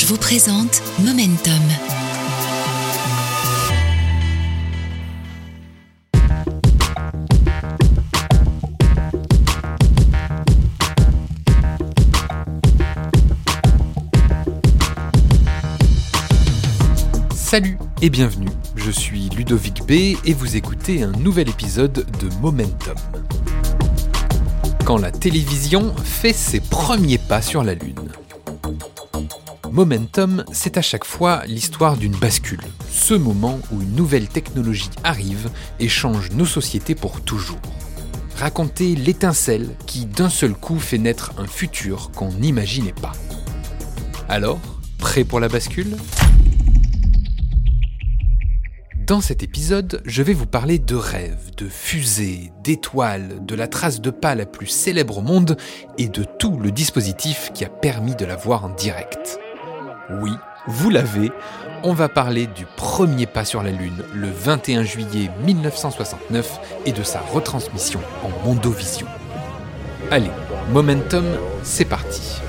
Orange vous présente Momentum. Salut et bienvenue, je suis Ludovic B et vous écoutez un nouvel épisode de Momentum. Quand la télévision fait ses premiers pas sur la Lune. Momentum, c'est à chaque fois l'histoire d'une bascule, ce moment où une nouvelle technologie arrive et change nos sociétés pour toujours. Raconter l'étincelle qui d'un seul coup fait naître un futur qu'on n'imaginait pas. Alors, prêt pour la bascule? Dans cet épisode, je vais vous parler de rêves, de fusées, d'étoiles, de la trace de pas la plus célèbre au monde et de tout le dispositif qui a permis de la voir en direct. Oui, vous l'avez, on va parler du premier pas sur la Lune le 21 juillet 1969 et de sa retransmission en Mondovision. Allez, Momentum, c'est parti.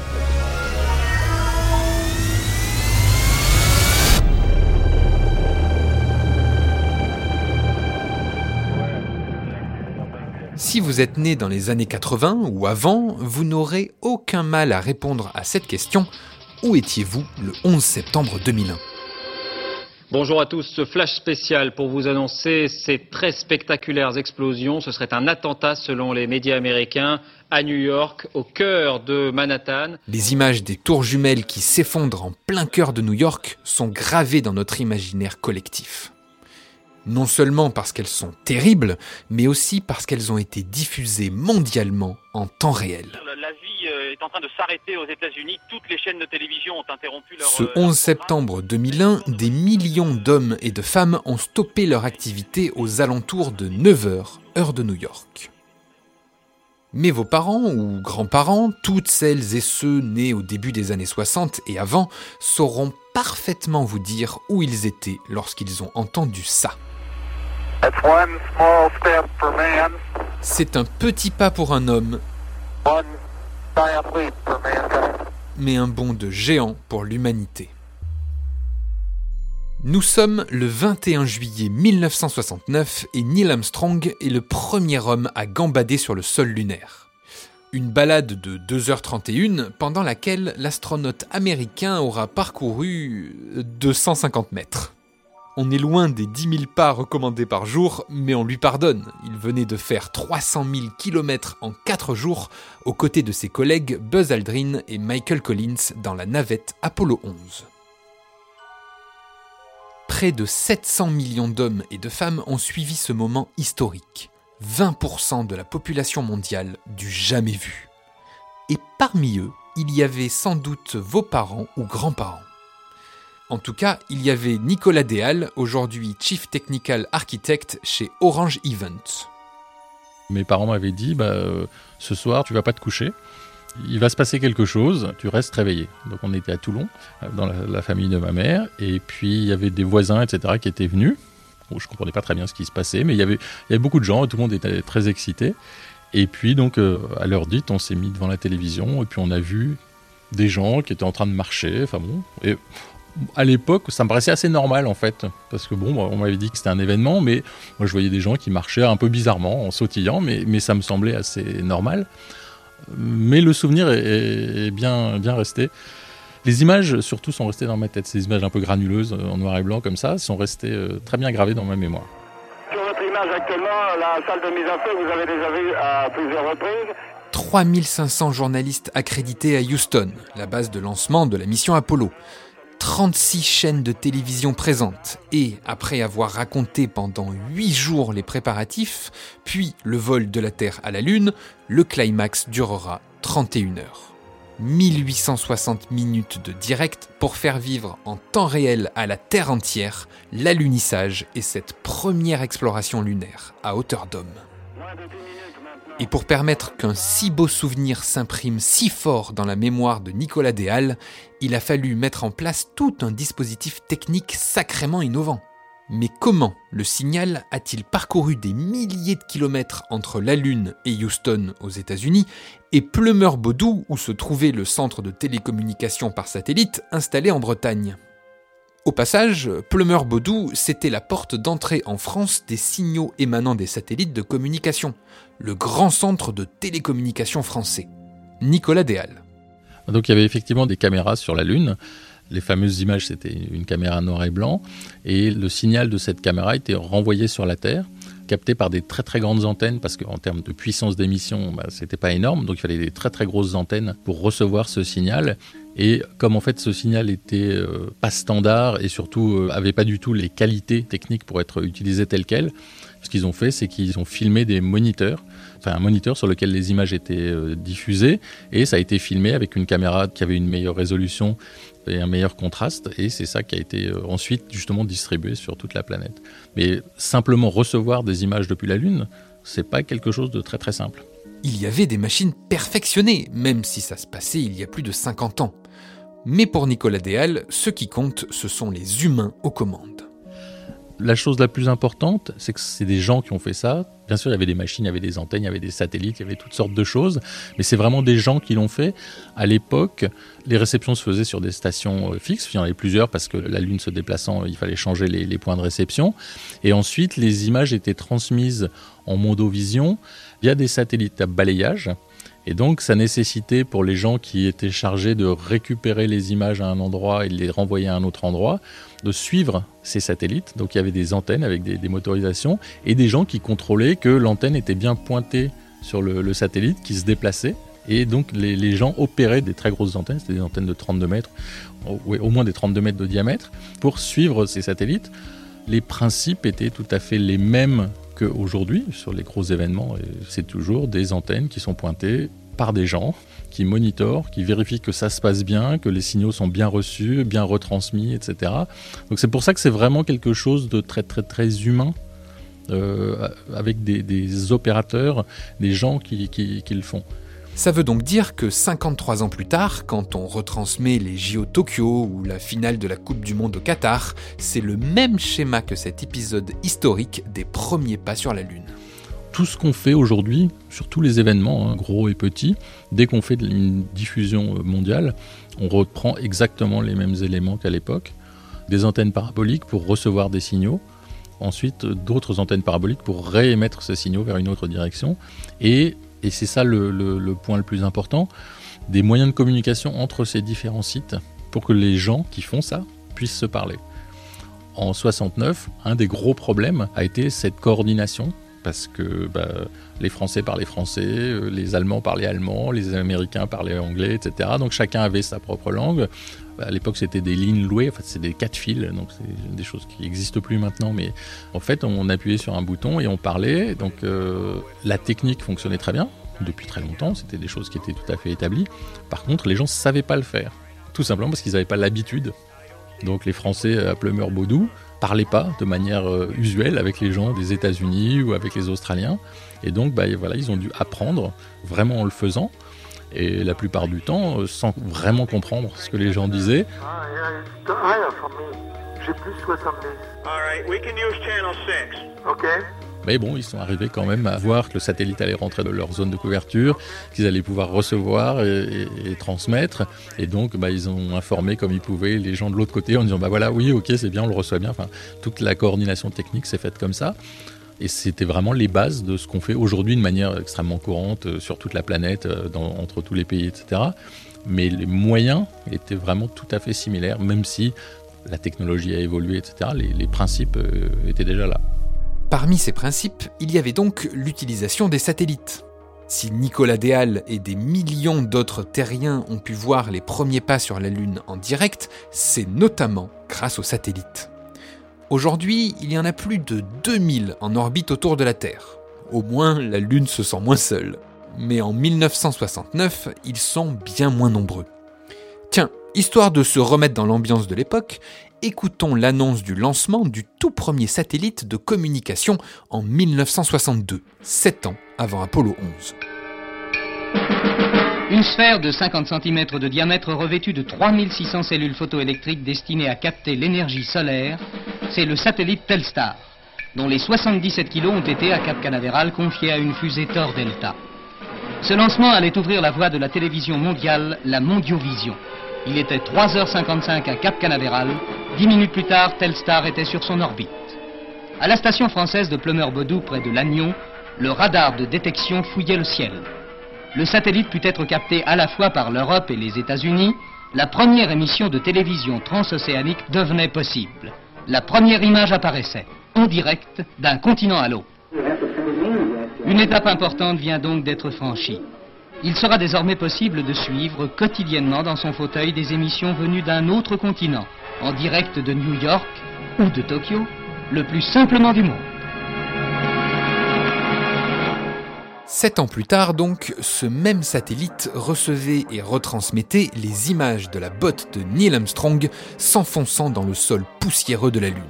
Si vous êtes né dans les années 80 ou avant, vous n'aurez aucun mal à répondre à cette question. Où étiez-vous le 11 septembre 2001 Bonjour à tous, ce flash spécial pour vous annoncer ces très spectaculaires explosions. Ce serait un attentat selon les médias américains à New York, au cœur de Manhattan. Les images des tours jumelles qui s'effondrent en plein cœur de New York sont gravées dans notre imaginaire collectif non seulement parce qu'elles sont terribles, mais aussi parce qu'elles ont été diffusées mondialement en temps réel. La vie est en train de s'arrêter aux États-Unis. Toutes les chaînes de télévision ont interrompu leur. Ce 11 septembre 2001, des millions d'hommes et de femmes ont stoppé leur activité aux alentours de 9h, heure de New York. Mais vos parents ou grands-parents, toutes celles et ceux nés au début des années 60 et avant, sauront parfaitement vous dire où ils étaient lorsqu'ils ont entendu ça. C'est un petit pas pour un homme, mais un bond de géant pour l'humanité. Nous sommes le 21 juillet 1969 et Neil Armstrong est le premier homme à gambader sur le sol lunaire. Une balade de 2h31 pendant laquelle l'astronaute américain aura parcouru 250 mètres. On est loin des 10 000 pas recommandés par jour, mais on lui pardonne. Il venait de faire 300 000 km en 4 jours aux côtés de ses collègues Buzz Aldrin et Michael Collins dans la navette Apollo 11. Près de 700 millions d'hommes et de femmes ont suivi ce moment historique. 20% de la population mondiale du jamais vu. Et parmi eux, il y avait sans doute vos parents ou grands-parents. En tout cas, il y avait Nicolas Déal, aujourd'hui Chief Technical Architect chez Orange Events. Mes parents m'avaient dit bah, euh, ce soir, tu vas pas te coucher. Il va se passer quelque chose, tu restes réveillé. Donc on était à Toulon, euh, dans la, famille de ma mère, et puis il y avait des voisins, etc., qui étaient venus. Je je comprenais pas très bien ce qui se passait, mais il y avait, beaucoup de gens, tout le monde était très excité. Et puis donc, euh, à l'heure dite, on s'est mis devant la télévision, et puis on a vu des gens qui étaient en train de marcher, enfin bon, et à l'époque, ça me paraissait assez normal en fait, parce que bon, on m'avait dit que c'était un événement, mais moi je voyais des gens qui marchaient un peu bizarrement, en sautillant, mais, mais ça me semblait assez normal. Mais le souvenir est, bien, bien resté. Les images, surtout, sont restées dans ma tête. Ces images un peu granuleuses, en noir et blanc comme ça, sont restées euh, très bien gravées dans ma mémoire. Sur votre image actuellement, la salle de mise en feu, vous avez déjà vu à plusieurs reprises. 3500 journalistes accrédités à Houston, la base de lancement de la mission Apollo. 36 chaînes de télévision présentes et, après avoir raconté pendant 8 jours les préparatifs, puis le vol de la Terre à la Lune, le climax durera 31 heures. 1860 minutes de direct pour faire vivre en temps réel à la Terre entière l'alunissage et cette première exploration lunaire à hauteur d'homme. Et pour permettre qu'un si beau souvenir s'imprime si fort dans la mémoire de Nicolas Déal, il a fallu mettre en place tout un dispositif technique sacrément innovant. Mais comment le signal a-t-il parcouru des milliers de kilomètres entre la Lune et Houston aux États-Unis et Plumeur-Baudou où se trouvait le centre de télécommunication par satellite installé en Bretagne? Au passage, Plumeur-Baudou, c'était la porte d'entrée en France des signaux émanant des satellites de communication, le grand centre de télécommunication français. Nicolas Déal. Donc il y avait effectivement des caméras sur la Lune les fameuses images, c'était une caméra noir et blanc, et le signal de cette caméra était renvoyé sur la Terre, capté par des très très grandes antennes, parce qu'en termes de puissance d'émission, bah, c'était pas énorme, donc il fallait des très très grosses antennes pour recevoir ce signal. Et comme en fait ce signal était euh, pas standard et surtout euh, avait pas du tout les qualités techniques pour être utilisé tel quel, ce qu'ils ont fait, c'est qu'ils ont filmé des moniteurs, enfin un moniteur sur lequel les images étaient euh, diffusées, et ça a été filmé avec une caméra qui avait une meilleure résolution et un meilleur contraste, et c'est ça qui a été euh, ensuite justement distribué sur toute la planète. Mais simplement recevoir des images depuis la Lune, c'est pas quelque chose de très très simple. Il y avait des machines perfectionnées, même si ça se passait il y a plus de 50 ans. Mais pour Nicolas Déal, ce qui compte, ce sont les humains aux commandes la chose la plus importante, c'est que c'est des gens qui ont fait ça. Bien sûr, il y avait des machines, il y avait des antennes, il y avait des satellites, il y avait toutes sortes de choses, mais c'est vraiment des gens qui l'ont fait. À l'époque, les réceptions se faisaient sur des stations euh, fixes, il y en avait plusieurs parce que la Lune se déplaçant, il fallait changer les, points de réception. Et ensuite, les images étaient transmises en mondovision via des satellites à balayage. Et donc, ça nécessitait pour les gens qui étaient chargés de récupérer les images à un endroit et de les renvoyer à un autre endroit, de suivre ces satellites. Donc il y avait des antennes avec des, motorisations et des gens qui contrôlaient que l'antenne était bien pointée sur le, satellite qui se déplaçait. Et donc les, gens opéraient des très grosses antennes, c'était des antennes de 32 mètres, au, au moins des 32 mètres de diamètre, pour suivre ces satellites. Les principes étaient tout à fait les mêmes qu'aujourd'hui sur les gros événements. C'est toujours des antennes qui sont pointées par des gens qui monitorent, qui vérifient que ça se passe bien, que les signaux sont bien reçus, bien retransmis, etc. Donc c'est pour ça que c'est vraiment quelque chose de très très très humain, euh, avec des, opérateurs, des gens qui, qui, le font. Ça veut donc dire que 53 ans plus tard, quand on retransmet les JO Tokyo ou la finale de la Coupe du Monde au Qatar, c'est le même schéma que cet épisode historique des premiers pas sur la Lune tout ce qu'on fait aujourd'hui, sur tous les événements, hein, gros et petits, dès qu'on fait une diffusion euh, mondiale, on reprend exactement les mêmes éléments qu'à l'époque. Des antennes paraboliques pour recevoir des signaux, ensuite d'autres antennes paraboliques pour réémettre ces signaux vers une autre direction. Et, et c'est ça le, point le plus important, des moyens de communication entre ces différents sites pour que les gens qui font ça puissent se parler. En 69, un des gros problèmes a été cette coordination parce que bah, les Français parlaient français, euh, les Allemands parlaient allemand, les Américains parlaient anglais, etc. Donc chacun avait sa propre langue. À l'époque, c'était des lignes louées, en fait, c'est des quatre fils, donc c'est des choses qui n'existent plus maintenant. Mais en fait, on appuyait sur un bouton et on parlait. Donc euh, la technique fonctionnait très bien depuis très longtemps. C'était des choses qui étaient tout à fait établies. Par contre, les gens ne savaient pas le faire, tout simplement parce qu'ils n'avaient pas l'habitude. Donc les Français à Plumeur-Baudou parlaient pas de manière euh, usuelle avec les gens des États-Unis ou avec les Australiens. Et donc, bah, voilà, ils ont dû apprendre vraiment en le faisant. Et la plupart du temps, euh, sans vraiment comprendre ce que les gens disaient. J'ai plus 70. All right, we can use channel 6. OK. Mais bon, ils sont arrivés quand même à voir que le satellite allait rentrer dans leur zone de couverture, qu'ils allaient pouvoir recevoir et, transmettre. Et donc, bah, ils ont informé comme ils pouvaient les gens de l'autre côté en disant bah voilà, oui, ok, c'est bien, on le reçoit bien. Enfin, toute la coordination technique s'est faite comme ça. Et c'était vraiment les bases de ce qu'on fait aujourd'hui de manière extrêmement courante euh, sur toute la planète, euh, entre tous les pays, etc. Mais les moyens étaient vraiment tout à fait similaires, même si la technologie a évolué, etc. Les, principes euh, étaient déjà là. Parmi ces principes, il y avait donc l'utilisation des satellites. Si Nicolas Déal et des millions d'autres terriens ont pu voir les premiers pas sur la Lune en direct, c'est notamment grâce aux satellites. Aujourd'hui, il y en a plus de 2000 en orbite autour de la Terre. Au moins, la Lune se sent moins seule. Mais en 1969, ils sont bien moins nombreux. Tiens, histoire de se remettre dans l'ambiance de l'époque, écoutons l'annonce du lancement du tout premier satellite de communication en 1962, 7 ans avant Apollo 11. Une sphère de 50 cm de diamètre revêtue de 3600 cellules photoélectriques destinées à capter l'énergie solaire c'est le satellite Telstar, dont les 77 kilos ont été à Cap Canaveral confiés à une fusée Thor Delta. Ce lancement allait ouvrir la voie de la télévision mondiale, la Mondiovision. Il était 3h55 à Cap Canaveral. Dix minutes plus tard, Telstar était sur son orbite. À la station française de Plumeur-Bodou, près de Lannion, le radar de détection fouillait le ciel. Le satellite put être capté à la fois par l'Europe et les États-Unis. La première émission de télévision transocéanique devenait possible. La première image apparaissait, en direct, d'un continent à l'autre. Une étape importante vient donc d'être franchie. Il sera désormais possible de suivre quotidiennement dans son fauteuil des émissions venues d'un autre continent, en direct de New York ou de Tokyo, le plus simplement du monde. Sept ans plus tard, donc, ce même satellite recevait et retransmettait les images de la botte de Neil Armstrong s'enfonçant dans le sol poussiéreux de la Lune.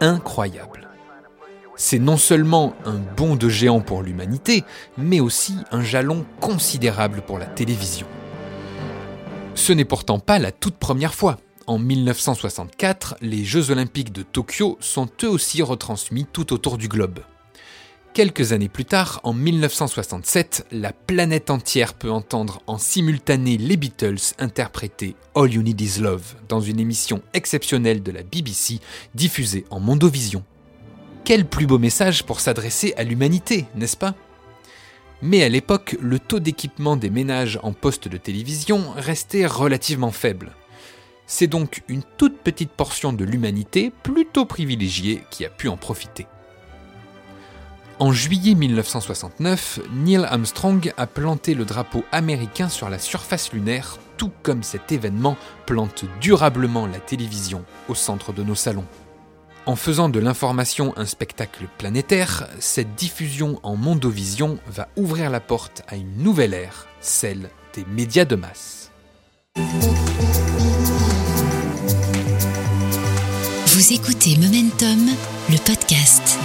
Incroyable. C'est non seulement un bond de géant pour l'humanité, mais aussi un jalon considérable pour la télévision. Ce n'est pourtant pas la toute première fois. En 1964, les Jeux olympiques de Tokyo sont eux aussi retransmis tout autour du globe. Quelques années plus tard, en 1967, la planète entière peut entendre en simultané les Beatles interpréter All You Need Is Love dans une émission exceptionnelle de la BBC diffusée en Mondovision. Quel plus beau message pour s'adresser à l'humanité, n'est-ce pas? Mais à l'époque, le taux d'équipement des ménages en poste de télévision restait relativement faible. C'est donc une toute petite portion de l'humanité plutôt privilégiée qui a pu en profiter. En juillet 1969, Neil Armstrong a planté le drapeau américain sur la surface lunaire, tout comme cet événement plante durablement la télévision au centre de nos salons. En faisant de l'information un spectacle planétaire, cette diffusion en mondovision va ouvrir la porte à une nouvelle ère, celle des médias de masse. Vous écoutez Momentum, le podcast.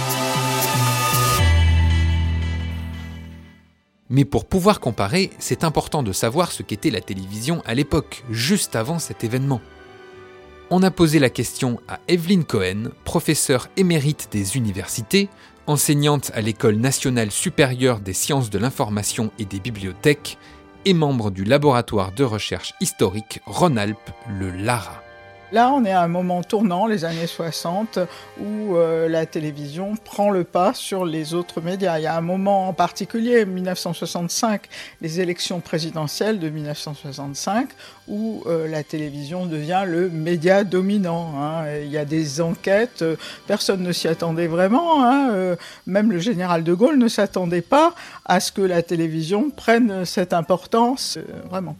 Mais pour pouvoir comparer, c'est important de savoir ce qu'était la télévision à l'époque, juste avant cet événement on a posé la question à Evelyn Cohen, professeure émérite des universités, enseignante à l'École nationale supérieure des sciences de l'information et des bibliothèques, et membre du laboratoire de recherche historique Rhône-Alpes, le LARA. Là, on est à un moment tournant, les années 60, où euh, la télévision prend le pas sur les autres médias. Il y a un moment en particulier, 1965, les élections présidentielles de 1965, où euh, la télévision devient le média dominant. Hein. Il y a des enquêtes, euh, personne ne s'y attendait vraiment, hein. même le général de Gaulle ne s'attendait pas à ce que la télévision prenne cette importance, vraiment.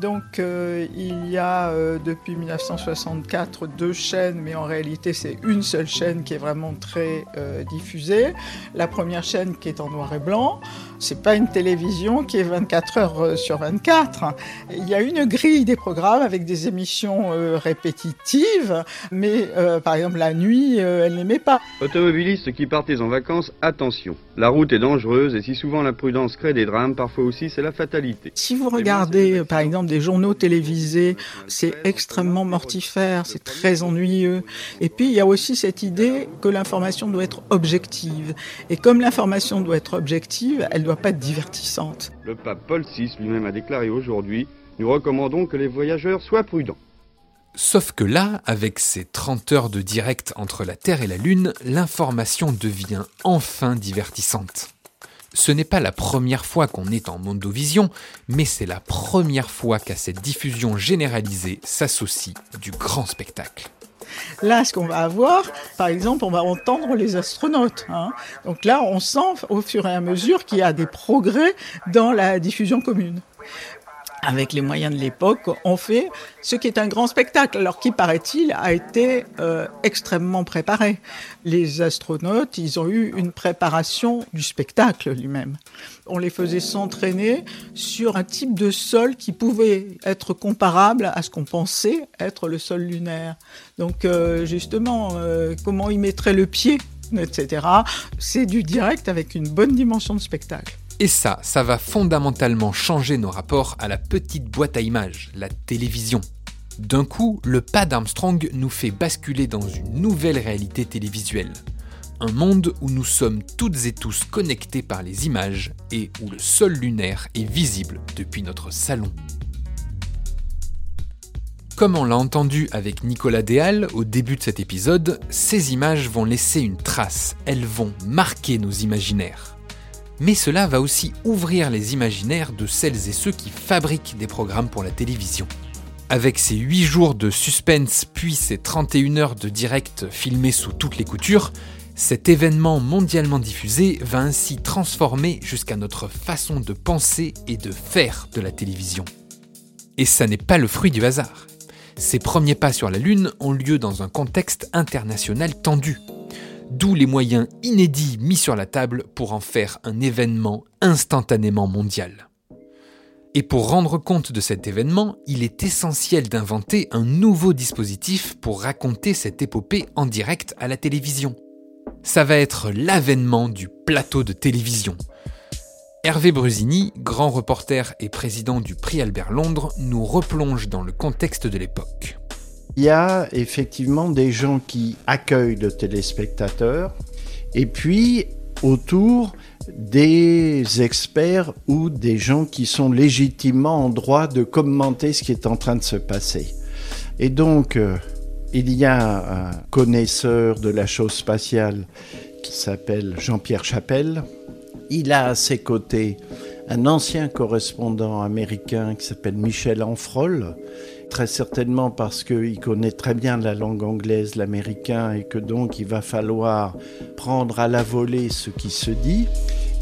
Donc euh, il y a euh, depuis 1964 deux chaînes, mais en réalité c'est une seule chaîne qui est vraiment très euh, diffusée. La première chaîne qui est en noir et blanc, c'est pas une télévision qui est 24 heures sur 24. Il y a une grille des programmes avec des émissions répétitives, mais par exemple la nuit, elle n'aimait pas. Automobilistes qui partez en vacances, attention. La route est dangereuse et si souvent la prudence crée des drames, parfois aussi c'est la fatalité. Si vous regardez par exemple des journaux télévisés, c'est extrêmement mortifère, c'est très ennuyeux. Et puis il y a aussi cette idée que l'information doit être objective. Et comme l'information doit être objective, elle doit pas être divertissante. Le pape Paul VI lui-même a déclaré aujourd'hui, nous recommandons que les voyageurs soient prudents. Sauf que là, avec ces 30 heures de direct entre la Terre et la Lune, l'information devient enfin divertissante. Ce n'est pas la première fois qu'on est en mondovision, mais c'est la première fois qu'à cette diffusion généralisée s'associe du grand spectacle. Là, ce qu'on va avoir, par exemple, on va entendre les astronautes. Hein. Donc là, on sent au fur et à mesure qu'il y a des progrès dans la diffusion commune avec les moyens de l'époque, on fait ce qui est un grand spectacle, alors qui, paraît-il, a été euh, extrêmement préparé. Les astronautes, ils ont eu une préparation du spectacle lui-même. On les faisait s'entraîner sur un type de sol qui pouvait être comparable à ce qu'on pensait être le sol lunaire. Donc, euh, justement, euh, comment ils mettraient le pied, etc. C'est du direct avec une bonne dimension de spectacle. Et ça, ça va fondamentalement changer nos rapports à la petite boîte à images, la télévision. D'un coup, le pas d'Armstrong nous fait basculer dans une nouvelle réalité télévisuelle. Un monde où nous sommes toutes et tous connectés par les images et où le sol lunaire est visible depuis notre salon. Comme on l'a entendu avec Nicolas Déal au début de cet épisode, ces images vont laisser une trace, elles vont marquer nos imaginaires. Mais cela va aussi ouvrir les imaginaires de celles et ceux qui fabriquent des programmes pour la télévision. Avec ces 8 jours de suspense puis ces 31 heures de direct filmés sous toutes les coutures, cet événement mondialement diffusé va ainsi transformer jusqu'à notre façon de penser et de faire de la télévision. Et ça n'est pas le fruit du hasard. Ces premiers pas sur la Lune ont lieu dans un contexte international tendu. D'où les moyens inédits mis sur la table pour en faire un événement instantanément mondial. Et pour rendre compte de cet événement, il est essentiel d'inventer un nouveau dispositif pour raconter cette épopée en direct à la télévision. Ça va être l'avènement du plateau de télévision, Hervé Brusini, grand reporter et président du prix Albert Londres, nous replonge dans le contexte de l'époque. Il y a effectivement des gens qui accueillent le téléspectateur et puis autour des experts ou des gens qui sont légitimement en droit de commenter ce qui est en train de se passer. Et donc, euh, il y a un connaisseur de la chose spatiale qui s'appelle Jean-Pierre Chapelle, il a à ses côtés un ancien correspondant américain qui s'appelle Michel Anfrol, très certainement parce qu'il connaît très bien la langue anglaise, l'américain, et que donc il va falloir prendre à la volée ce qui se dit.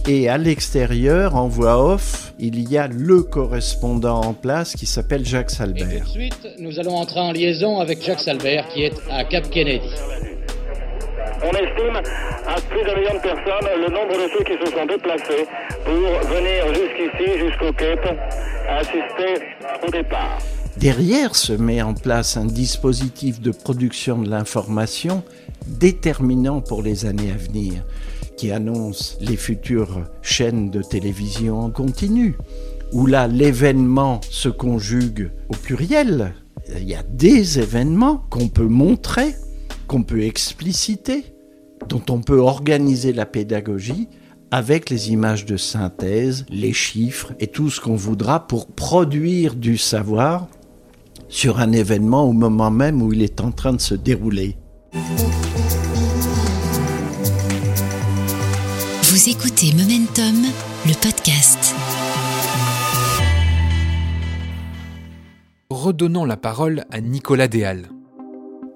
Et à l'extérieur, en voix off, il y a le correspondant en place qui s'appelle Jacques Salbert. Ensuite, nous allons entrer en liaison avec Jacques Salbert qui est à Cap Kennedy. On estime à plus d'un million de personnes le nombre de ceux qui se sont déplacés pour venir jusqu'ici, jusqu'au Cape, assister au départ. Derrière se met en place un dispositif de production de l'information déterminant pour les années à venir, qui annonce les futures chaînes de télévision en continu, où là l'événement se conjugue au pluriel. Il y a des événements qu'on peut montrer, qu'on peut expliciter, dont on peut organiser la pédagogie avec les images de synthèse, les chiffres et tout ce qu'on voudra pour produire du savoir sur un événement au moment même où il est en train de se dérouler. Vous écoutez Momentum, le podcast. Redonnons la parole à Nicolas Déal.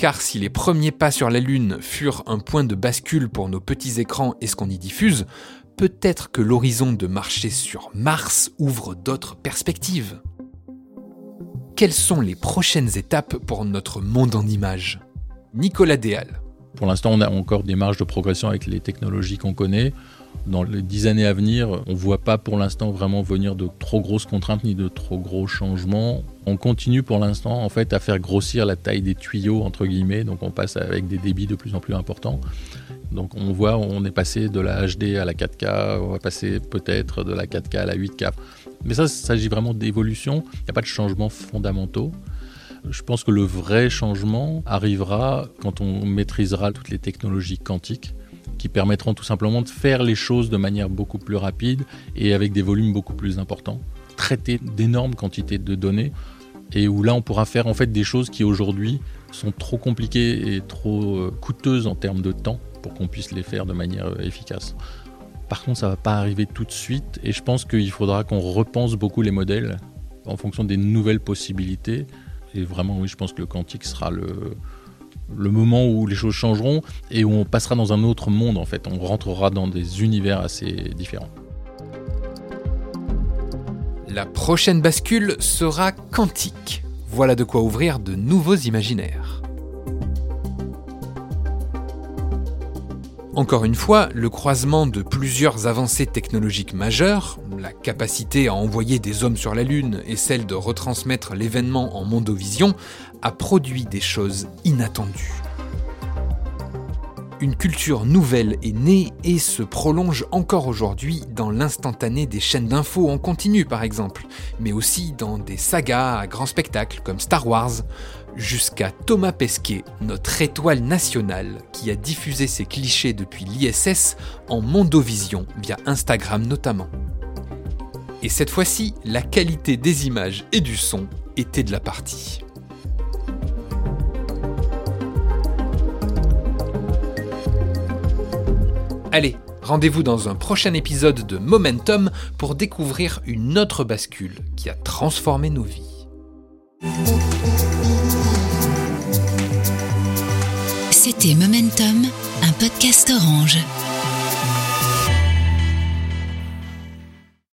Car si les premiers pas sur la Lune furent un point de bascule pour nos petits écrans et ce qu'on y diffuse, peut-être que l'horizon de marcher sur Mars ouvre d'autres perspectives. Quelles sont les prochaines étapes pour notre monde en images? Nicolas Déal. Pour l'instant, on a encore des marges de progression avec les technologies qu'on connaît. Dans les dix années à venir, on ne voit pas pour l'instant vraiment venir de trop grosses contraintes ni de trop gros changements. On continue pour l'instant en fait à faire grossir la taille des tuyaux entre guillemets, donc on passe avec des débits de plus en plus importants. Donc on voit, on est passé de la HD à la 4K, on va passer peut-être de la 4K à la 8K. Mais ça, il s'agit vraiment d'évolution, il n'y a pas de changements fondamentaux. Je pense que le vrai changement arrivera quand on maîtrisera toutes les technologies quantiques qui permettront tout simplement de faire les choses de manière beaucoup plus rapide et avec des volumes beaucoup plus importants, traiter d'énormes quantités de données et où là on pourra faire en fait des choses qui aujourd'hui sont trop compliquées et trop euh, coûteuses en termes de temps pour qu'on puisse les faire de manière euh, efficace. Par contre, ça va pas arriver tout de suite et je pense qu'il faudra qu'on repense beaucoup les modèles en fonction des nouvelles possibilités. Et vraiment, oui, je pense que le quantique sera le, le moment où les choses changeront et où on passera dans un autre monde en fait. On rentrera dans des univers assez différents. La prochaine bascule sera quantique. Voilà de quoi ouvrir de nouveaux imaginaires. Encore une fois, le croisement de plusieurs avancées technologiques majeures, la capacité à envoyer des hommes sur la Lune et celle de retransmettre l'événement en mondovision, a produit des choses inattendues. Une culture nouvelle est née et se prolonge encore aujourd'hui dans l'instantané des chaînes d'infos en continu par exemple, mais aussi dans des sagas à grand spectacle comme Star Wars, jusqu'à Thomas Pesquet, notre étoile nationale, qui a diffusé ses clichés depuis l'ISS en Mondovision via Instagram notamment. Et cette fois-ci, la qualité des images et du son était de la partie. Allez, rendez-vous dans un prochain épisode de Momentum pour découvrir une autre bascule qui a transformé nos vies. Momentum, un podcast orange.